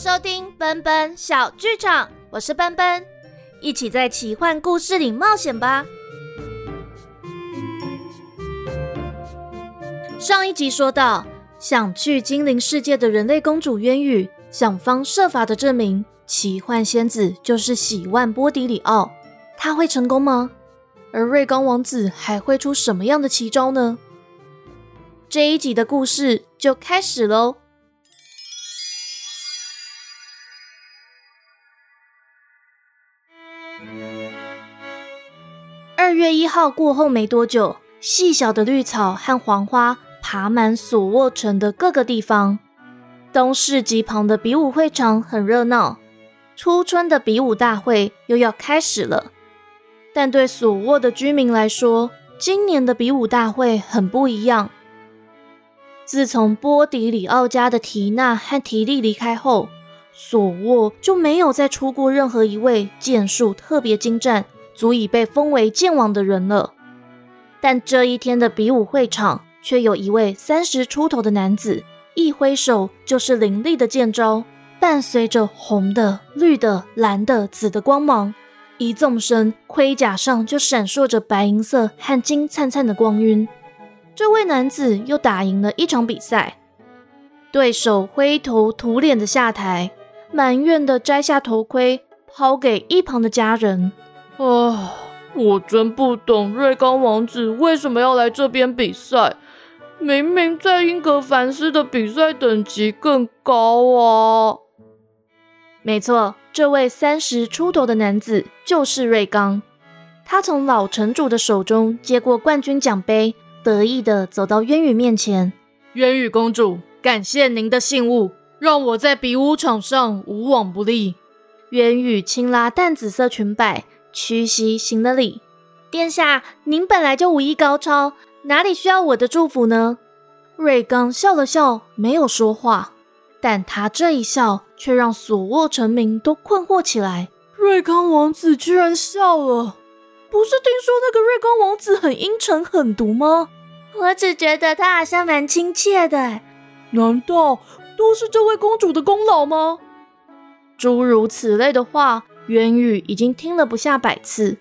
收听奔奔小剧场，我是奔奔，一起在奇幻故事里冒险吧。上一集说到，想去精灵世界的人类公主渊羽，想方设法的证明奇幻仙子就是喜万波迪里奥，他会成功吗？而瑞刚王子还会出什么样的奇招呢？这一集的故事就开始喽。二月一号过后没多久，细小的绿草和黄花爬满索沃城的各个地方。东市集旁的比武会场很热闹，初春的比武大会又要开始了。但对索沃的居民来说，今年的比武大会很不一样。自从波迪里奥家的缇娜和提利离开后，索沃就没有再出过任何一位剑术特别精湛、足以被封为剑王的人了。但这一天的比武会场却有一位三十出头的男子，一挥手就是凌厉的剑招，伴随着红的、绿的、蓝的、紫的光芒，一纵身，盔甲上就闪烁着白银色和金灿灿的光晕。这位男子又打赢了一场比赛，对手灰头土脸的下台，埋怨的摘下头盔，抛给一旁的家人。啊，我真不懂瑞刚王子为什么要来这边比赛，明明在英格凡斯的比赛等级更高啊！没错，这位三十出头的男子就是瑞刚，他从老城主的手中接过冠军奖杯。得意的走到渊羽面前，渊羽公主，感谢您的信物，让我在比武场上无往不利。渊羽轻拉淡紫色裙摆，屈膝行了礼。殿下，您本来就武艺高超，哪里需要我的祝福呢？瑞刚笑了笑，没有说话，但他这一笑却让所沃臣民都困惑起来。瑞刚王子居然笑了，不是听说那个瑞刚王子很阴沉狠毒吗？我只觉得他好像蛮亲切的，难道都是这位公主的功劳吗？诸如此类的话，渊羽已经听了不下百次。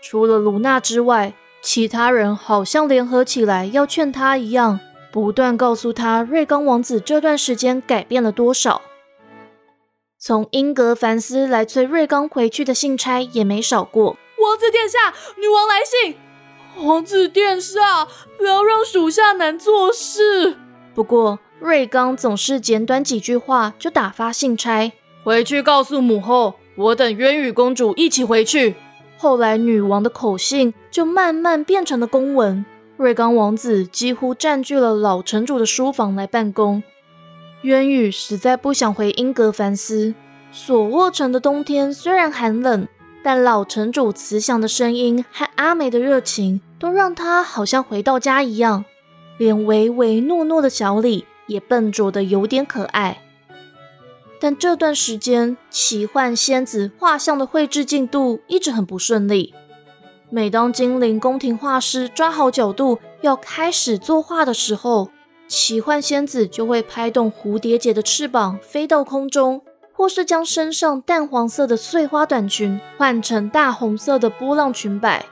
除了卢娜之外，其他人好像联合起来要劝他一样，不断告诉他瑞刚王子这段时间改变了多少。从英格凡斯来催瑞刚回去的信差也没少过。王子殿下，女王来信。王子殿下，不要让属下难做事。不过瑞刚总是简短几句话就打发信差回去告诉母后，我等渊羽公主一起回去。后来女王的口信就慢慢变成了公文。瑞刚王子几乎占据了老城主的书房来办公。渊羽实在不想回英格凡斯。索沃城的冬天虽然寒冷，但老城主慈祥的声音和阿美的热情。都让他好像回到家一样，连唯唯诺诺的小李也笨拙的有点可爱。但这段时间，奇幻仙子画像的绘制进度一直很不顺利。每当精灵宫廷画师抓好角度要开始作画的时候，奇幻仙子就会拍动蝴蝶结的翅膀飞到空中，或是将身上淡黄色的碎花短裙换成大红色的波浪裙摆。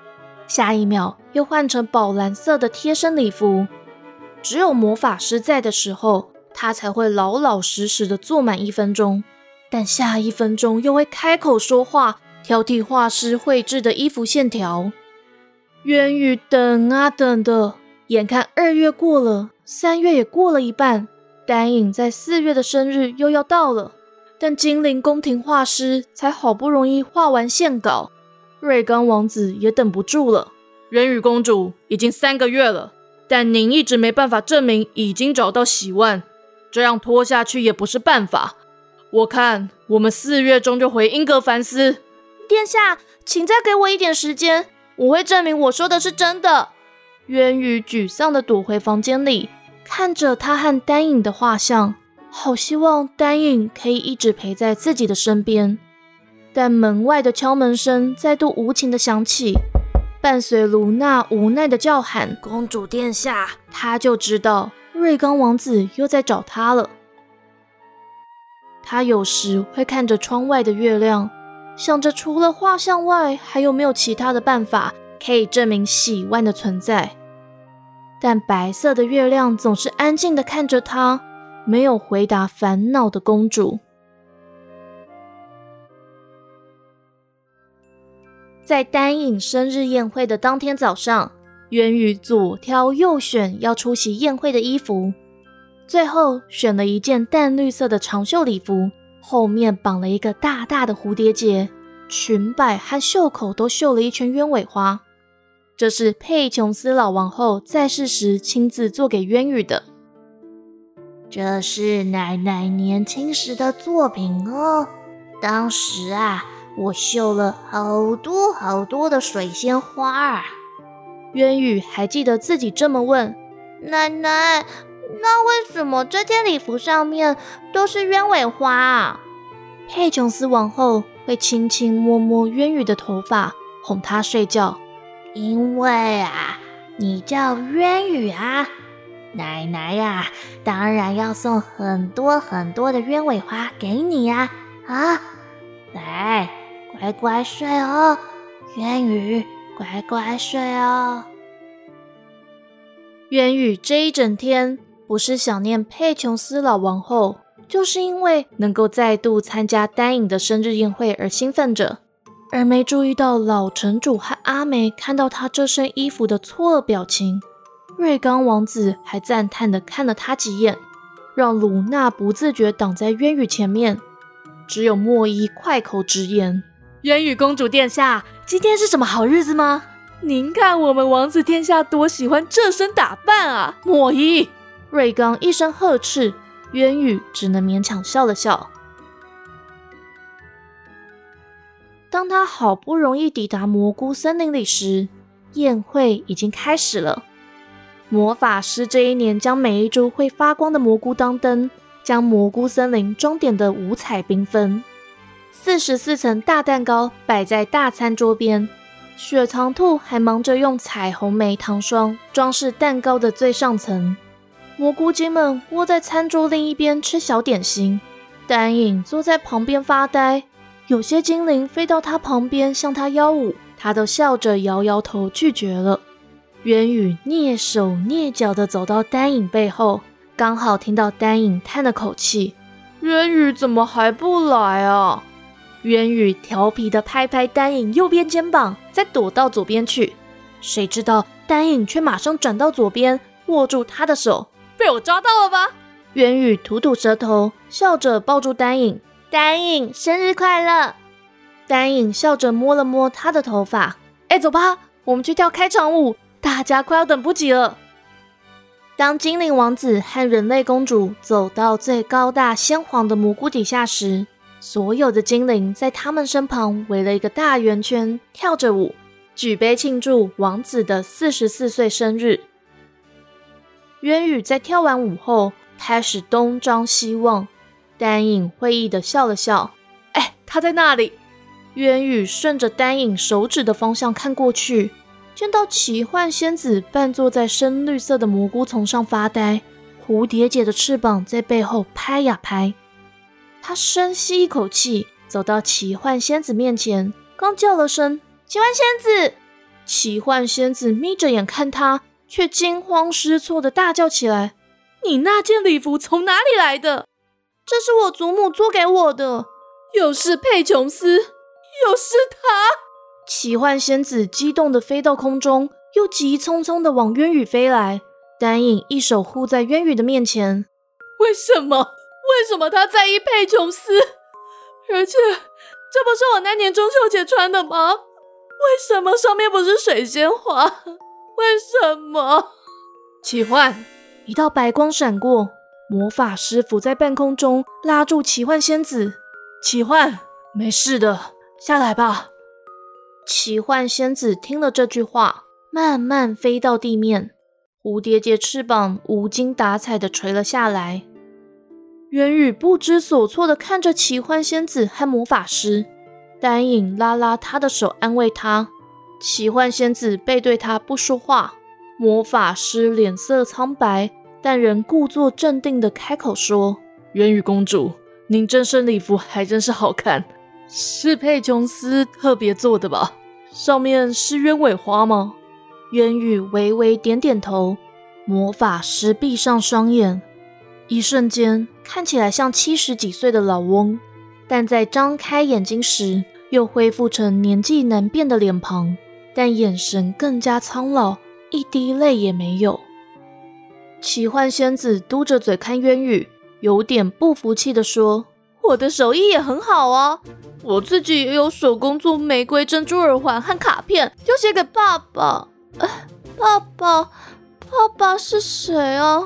下一秒又换成宝蓝色的贴身礼服，只有魔法师在的时候，他才会老老实实的坐满一分钟。但下一分钟又会开口说话，挑剔画师绘制的衣服线条。渊羽等啊等的，眼看二月过了，三月也过了一半，丹影在四月的生日又要到了，但精灵宫廷画师才好不容易画完线稿。瑞刚王子也等不住了。元羽公主已经三个月了，但您一直没办法证明已经找到喜万，这样拖下去也不是办法。我看我们四月中就回英格凡斯。殿下，请再给我一点时间，我会证明我说的是真的。渊羽沮丧地躲回房间里，看着他和丹影的画像，好希望丹影可以一直陪在自己的身边。但门外的敲门声再度无情地响起，伴随卢娜无奈的叫喊：“公主殿下！”他就知道瑞刚王子又在找他了。他有时会看着窗外的月亮，想着除了画像外，还有没有其他的办法可以证明喜万的存在。但白色的月亮总是安静的看着他，没有回答烦恼的公主。在丹影生日宴会的当天早上，渊羽左挑右选要出席宴会的衣服，最后选了一件淡绿色的长袖礼服，后面绑了一个大大的蝴蝶结，裙摆和袖口都绣了一圈鸢尾花。这是佩琼斯老王后在世时亲自做给渊羽的。这是奶奶年轻时的作品哦，当时啊。我绣了好多好多的水仙花啊！渊羽还记得自己这么问奶奶：“那为什么这件礼服上面都是鸢尾花啊？”佩琼斯王后会轻轻摸摸渊羽的头发，哄他睡觉。因为啊，你叫渊羽啊，奶奶呀，当然要送很多很多的鸢尾花给你呀！啊，来。乖乖睡哦，渊羽，乖乖睡哦。渊羽这一整天不是想念佩琼斯老王后，就是因为能够再度参加丹影的生日宴会而兴奋着，而没注意到老城主和阿梅看到他这身衣服的错愕表情。瑞刚王子还赞叹的看了他几眼，让鲁娜不自觉挡在渊羽前面，只有莫伊快口直言。渊羽公主殿下，今天是什么好日子吗？您看我们王子殿下多喜欢这身打扮啊！莫伊，瑞刚一声呵斥，渊羽只能勉强笑了笑。当他好不容易抵达蘑菇森林里时，宴会已经开始了。魔法师这一年将每一株会发光的蘑菇当灯，将蘑菇森林装点的五彩缤纷。四十四层大蛋糕摆在大餐桌边，雪藏兔还忙着用彩虹莓糖霜装饰蛋糕的最上层。蘑菇精们窝在餐桌另一边吃小点心，丹影坐在旁边发呆。有些精灵飞到他旁边向他邀舞，他都笑着摇摇头拒绝了。渊羽蹑手蹑脚地走到丹影背后，刚好听到丹影叹了口气：“渊羽怎么还不来啊？”渊宇调皮的拍拍丹影右边肩膀，再躲到左边去。谁知道丹影却马上转到左边，握住他的手。被我抓到了吧？渊宇吐吐舌头，笑着抱住丹影。丹影生日快乐！丹影笑着摸了摸他的头发。哎，走吧，我们去跳开场舞，大家快要等不及了。当精灵王子和人类公主走到最高大鲜黄的蘑菇底下时，所有的精灵在他们身旁围了一个大圆圈，跳着舞，举杯庆祝王子的四十四岁生日。渊羽在跳完舞后开始东张西望，丹影会意的笑了笑：“哎，他在那里。”渊羽顺着丹影手指的方向看过去，见到奇幻仙子半坐在深绿色的蘑菇丛上发呆，蝴蝶结的翅膀在背后拍呀拍。他深吸一口气，走到奇幻仙子面前，刚叫了声“奇幻仙子”，奇幻仙子眯着眼看他，却惊慌失措的大叫起来：“你那件礼服从哪里来的？这是我祖母做给我的。又是佩琼斯，又是他！”奇幻仙子激动的飞到空中，又急匆匆的往渊羽飞来。丹影一手护在渊羽的面前：“为什么？”为什么他在意佩琼斯？而且这不是我那年中秋节穿的吗？为什么上面不是水仙花？为什么？奇幻，一道白光闪过，魔法师浮在半空中，拉住奇幻仙子。奇幻，没事的，下来吧。奇幻仙子听了这句话，慢慢飞到地面，蝴蝶结翅膀无精打采的垂了下来。元宇不知所措地看着奇幻仙子和魔法师，丹影拉拉他的手安慰他。奇幻仙子背对他不说话，魔法师脸色苍白，但仍故作镇定地开口说：“元宇公主，您这身礼服还真是好看，是佩琼斯特别做的吧？上面是鸢尾花吗？渊羽微微点点头。魔法师闭上双眼，一瞬间看起来像七十几岁的老翁，但在张开眼睛时又恢复成年纪难辨的脸庞，但眼神更加苍老，一滴泪也没有。奇幻仙子嘟着嘴看渊羽，有点不服气地说：“我的手艺也很好啊，我自己也有手工做玫瑰珍珠耳环和卡片，就写给爸爸。爸爸。”爸爸是谁啊？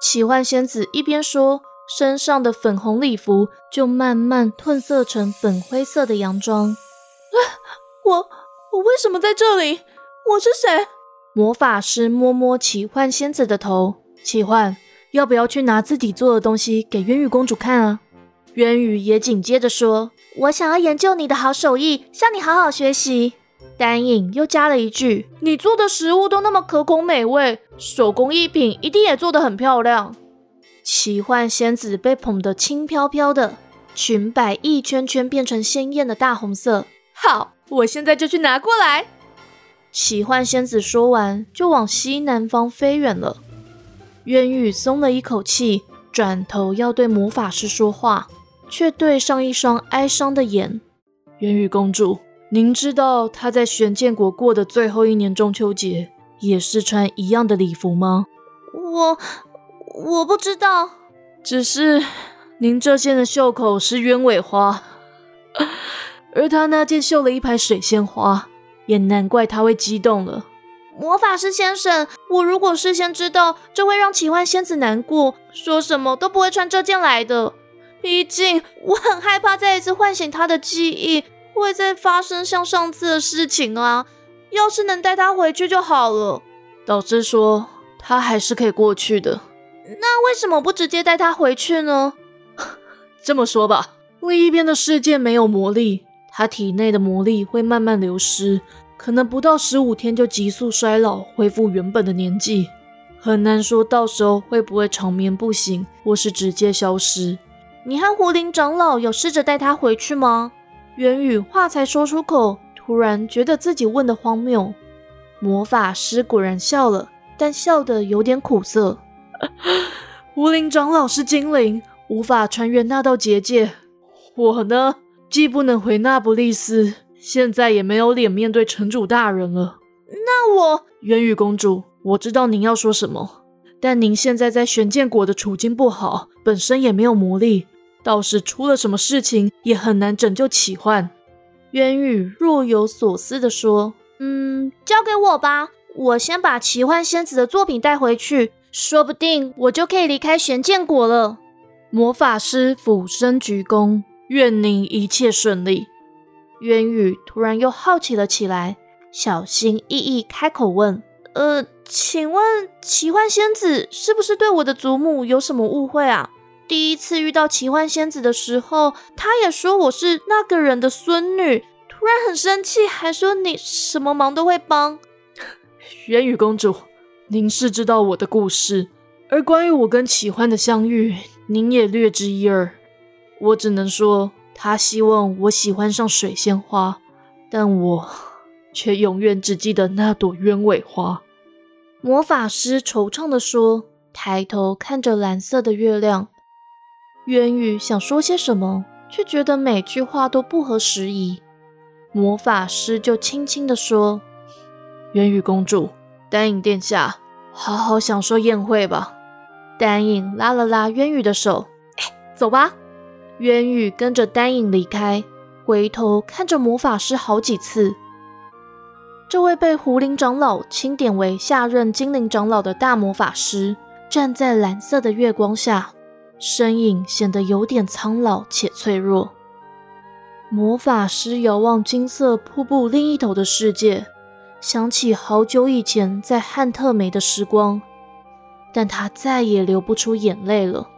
奇幻仙子一边说，身上的粉红礼服就慢慢褪色成粉灰色的洋装。我我为什么在这里？我是谁？魔法师摸摸奇幻仙子的头，奇幻，要不要去拿自己做的东西给渊羽公主看啊？渊羽也紧接着说：“我想要研究你的好手艺，向你好好学习。”丹影又加了一句：“你做的食物都那么可口美味，手工艺品一定也做得很漂亮。”奇幻仙子被捧得轻飘飘的，裙摆一圈圈变成鲜艳的大红色。好，我现在就去拿过来。奇幻仙子说完，就往西南方飞远了。渊羽松了一口气，转头要对魔法师说话，却对上一双哀伤的眼。渊羽公主。您知道他在玄剑国过的最后一年中秋节也是穿一样的礼服吗？我我不知道，只是您这件的袖口是鸢尾花，而他那件绣了一排水仙花，也难怪他会激动了。魔法师先生，我如果事先知道，就会让奇幻仙子难过，说什么都不会穿这件来的。毕竟我很害怕再一次唤醒他的记忆。会再发生像上次的事情啊！要是能带他回去就好了。导师说他还是可以过去的。那为什么不直接带他回去呢？这么说吧，另一边的世界没有魔力，他体内的魔力会慢慢流失，可能不到十五天就急速衰老，恢复原本的年纪。很难说到时候会不会长眠不醒，或是直接消失。你和胡林长老有试着带他回去吗？元宇话才说出口，突然觉得自己问的荒谬。魔法师果然笑了，但笑得有点苦涩。无灵长老是精灵，无法穿越那道结界。我呢，既不能回那不利斯，现在也没有脸面对城主大人了。那我，元宇公主，我知道您要说什么，但您现在在玄剑国的处境不好，本身也没有魔力。倒是出了什么事情，也很难拯救奇幻。渊羽若有所思地说：“嗯，交给我吧，我先把奇幻仙子的作品带回去，说不定我就可以离开玄剑国了。”魔法师俯身鞠躬，愿您一切顺利。渊羽突然又好奇了起来，小心翼翼开口问：“呃，请问奇幻仙子是不是对我的祖母有什么误会啊？”第一次遇到奇幻仙子的时候，她也说我是那个人的孙女，突然很生气，还说你什么忙都会帮。元宇公主，您是知道我的故事，而关于我跟奇幻的相遇，您也略知一二。我只能说，他希望我喜欢上水仙花，但我却永远只记得那朵鸢尾花。魔法师惆怅地说，抬头看着蓝色的月亮。渊羽想说些什么，却觉得每句话都不合时宜。魔法师就轻轻地说：“渊羽公主，丹影殿下，好好享受宴会吧。”丹影拉了拉渊羽的手：“哎走吧。”渊羽跟着丹影离开，回头看着魔法师好几次。这位被狐灵长老钦点为下任精灵长老的大魔法师，站在蓝色的月光下。身影显得有点苍老且脆弱。魔法师遥望金色瀑布另一头的世界，想起好久以前在汉特梅的时光，但他再也流不出眼泪了。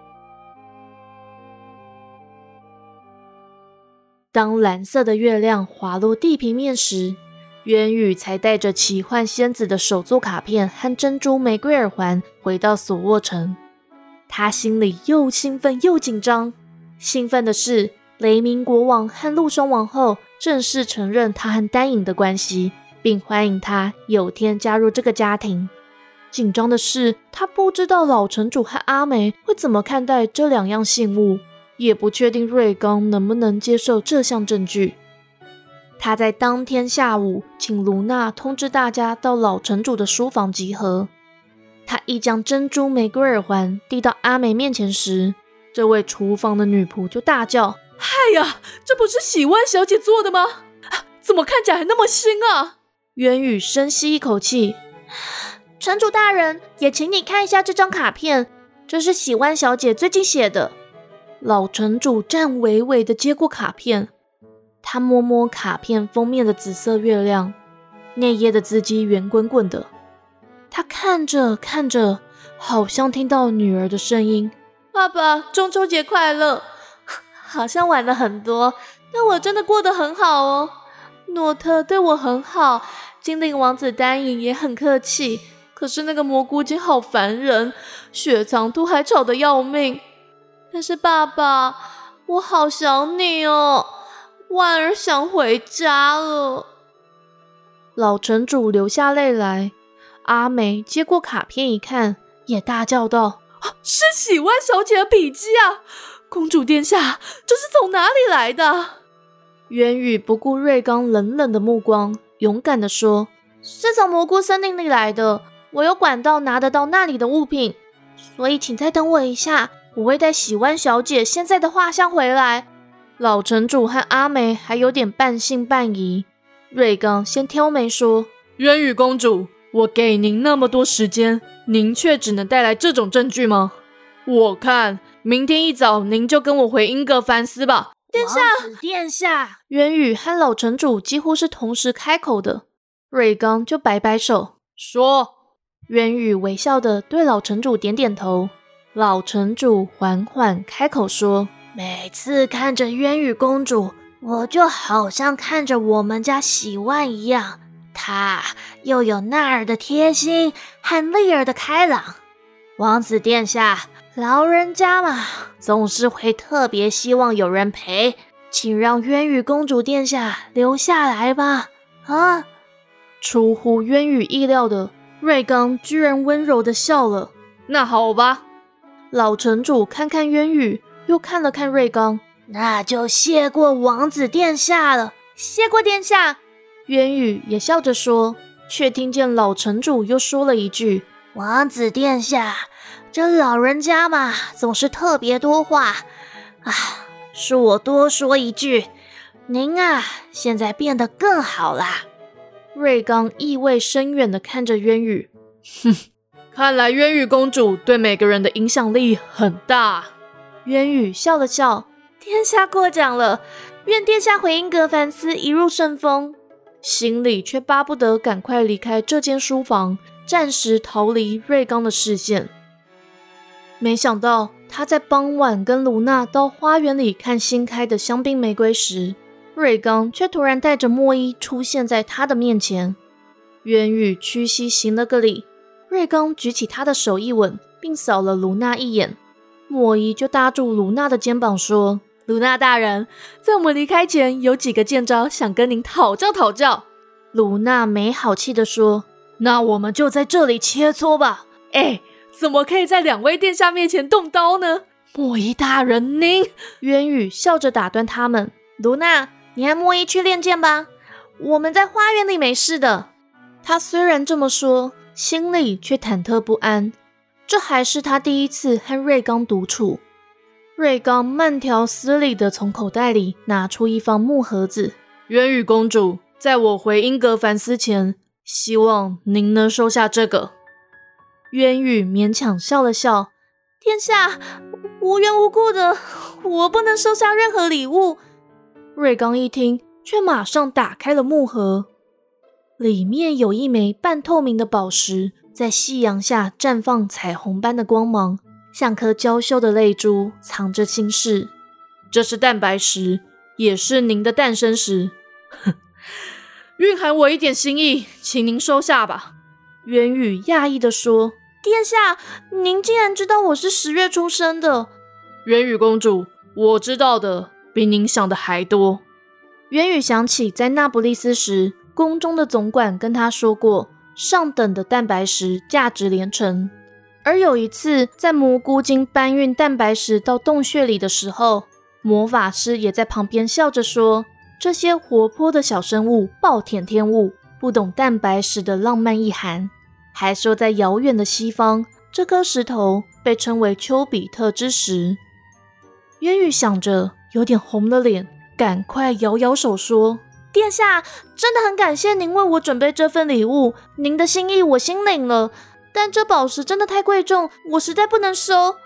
当蓝色的月亮滑落地平面时，渊羽才带着奇幻仙子的手作卡片和珍珠玫瑰耳环回到索沃城。他心里又兴奋又紧张，兴奋的是，雷鸣国王和陆松王后正式承认他和丹影的关系，并欢迎他有天加入这个家庭。紧张的是，他不知道老城主和阿梅会怎么看待这两样信物，也不确定瑞刚能不能接受这项证据。他在当天下午请卢娜通知大家到老城主的书房集合。他一将珍珠玫瑰耳环递到阿梅面前时，这位厨房的女仆就大叫：“嗨呀，这不是喜欢小姐做的吗？怎么看起来还那么新啊？”渊宇深吸一口气：“城主大人，也请你看一下这张卡片，这是喜欢小姐最近写的。”老城主颤巍巍的接过卡片，他摸摸卡片封面的紫色月亮，内页的字迹圆滚滚的。他看着看着，好像听到女儿的声音。爸爸，中秋节快乐！好像晚了很多，但我真的过得很好哦。诺特对我很好，精灵王子丹影也很客气。可是那个蘑菇精好烦人，雪藏兔还吵得要命。但是爸爸，我好想你哦，婉儿想回家了。老城主流下泪来。阿梅接过卡片一看，也大叫道。是喜万小姐的笔记啊！公主殿下，这是从哪里来的？渊宇不顾瑞刚冷冷的目光，勇敢地说：“是从蘑菇森林里来的，我有管道拿得到那里的物品，所以请再等我一下，我会带喜湾小姐现在的画像回来。”老城主和阿梅还有点半信半疑。瑞刚先挑眉说：“渊羽公主，我给您那么多时间。”您却只能带来这种证据吗？我看明天一早您就跟我回英格凡斯吧，殿下，殿下。渊宇和老城主几乎是同时开口的，瑞刚就摆摆手说。渊宇微笑的对老城主点点头，老城主缓缓开口说：“每次看着渊羽公主，我就好像看着我们家喜万一样。”他又有那儿的贴心和丽儿的开朗，王子殿下，老人家嘛，总是会特别希望有人陪，请让渊羽公主殿下留下来吧。啊！出乎渊羽意料的，瑞刚居然温柔的笑了。那好吧，老城主看看渊羽，又看了看瑞刚，那就谢过王子殿下了，谢过殿下。渊羽也笑着说，却听见老城主又说了一句：“王子殿下，这老人家嘛，总是特别多话啊。恕我多说一句，您啊，现在变得更好啦。”瑞刚意味深远地看着渊羽，哼，看来渊羽公主对每个人的影响力很大。渊羽笑了笑：“殿下过奖了，愿殿下回英格凡斯一路顺风。”心里却巴不得赶快离开这间书房，暂时逃离瑞刚的视线。没想到他在傍晚跟卢娜到花园里看新开的香槟玫瑰时，瑞刚却突然带着莫伊出现在他的面前。渊羽屈膝行了个礼，瑞刚举起他的手一吻，并扫了卢娜一眼。莫伊就搭住卢娜的肩膀说。卢娜大人，在我们离开前，有几个剑招想跟您讨教讨教。卢娜没好气地说：“那我们就在这里切磋吧。”哎，怎么可以在两位殿下面前动刀呢？莫伊大人，您……渊羽笑着打断他们：“卢娜，你和莫伊去练剑吧，我们在花园里没事的。”他虽然这么说，心里却忐忑不安。这还是他第一次和瑞刚独处。瑞刚慢条斯理地从口袋里拿出一方木盒子。渊羽公主，在我回英格凡斯前，希望您能收下这个。渊羽勉强笑了笑：“殿下，无缘无故的，我不能收下任何礼物。”瑞刚一听，却马上打开了木盒，里面有一枚半透明的宝石，在夕阳下绽放彩虹般的光芒。像颗娇羞的泪珠，藏着心事。这是蛋白石，也是您的诞生石，蕴含我一点心意，请您收下吧。元宇讶异地说：“殿下，您竟然知道我是十月出生的？”元宇公主，我知道的比您想的还多。元宇想起在那不勒斯时，宫中的总管跟他说过，上等的蛋白石价值连城。而有一次，在蘑菇精搬运蛋白石到洞穴里的时候，魔法师也在旁边笑着说：“这些活泼的小生物暴殄天物，不懂蛋白石的浪漫意涵。”还说在遥远的西方，这颗石头被称为丘比特之石。渊宇想着，有点红了脸。赶快摇摇手说：“殿下，真的很感谢您为我准备这份礼物，您的心意我心领了。但这宝石真的太贵重，我实在不能收。”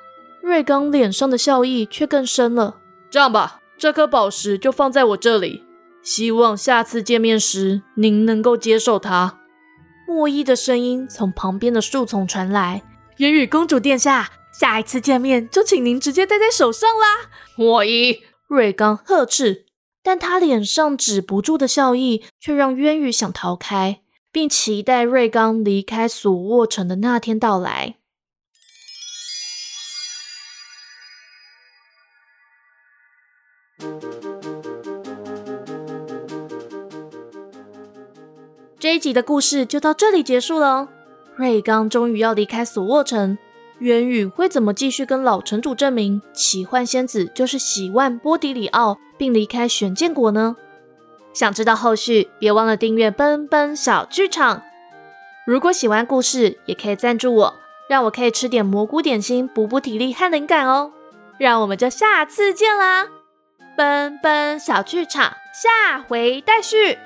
瑞刚脸上的笑意却更深了。这样吧，这颗宝石就放在我这里，希望下次见面时您能够接受它。莫伊的声音从旁边的树丛传来：“元宇公主殿下，下一次见面就请您直接戴在手上啦。”莫伊。瑞刚呵斥，但他脸上止不住的笑意，却让渊羽想逃开，并期待瑞刚离开索沃城的那天到来。这一集的故事就到这里结束了。瑞刚终于要离开索沃城。渊羽会怎么继续跟老城主证明奇幻仙子就是喜万波迪里奥，并离开玄剑国呢？想知道后续，别忘了订阅奔奔小剧场。如果喜欢故事，也可以赞助我，让我可以吃点蘑菇点心，补补体力和灵感哦。让我们就下次见啦！奔奔小剧场，下回待续。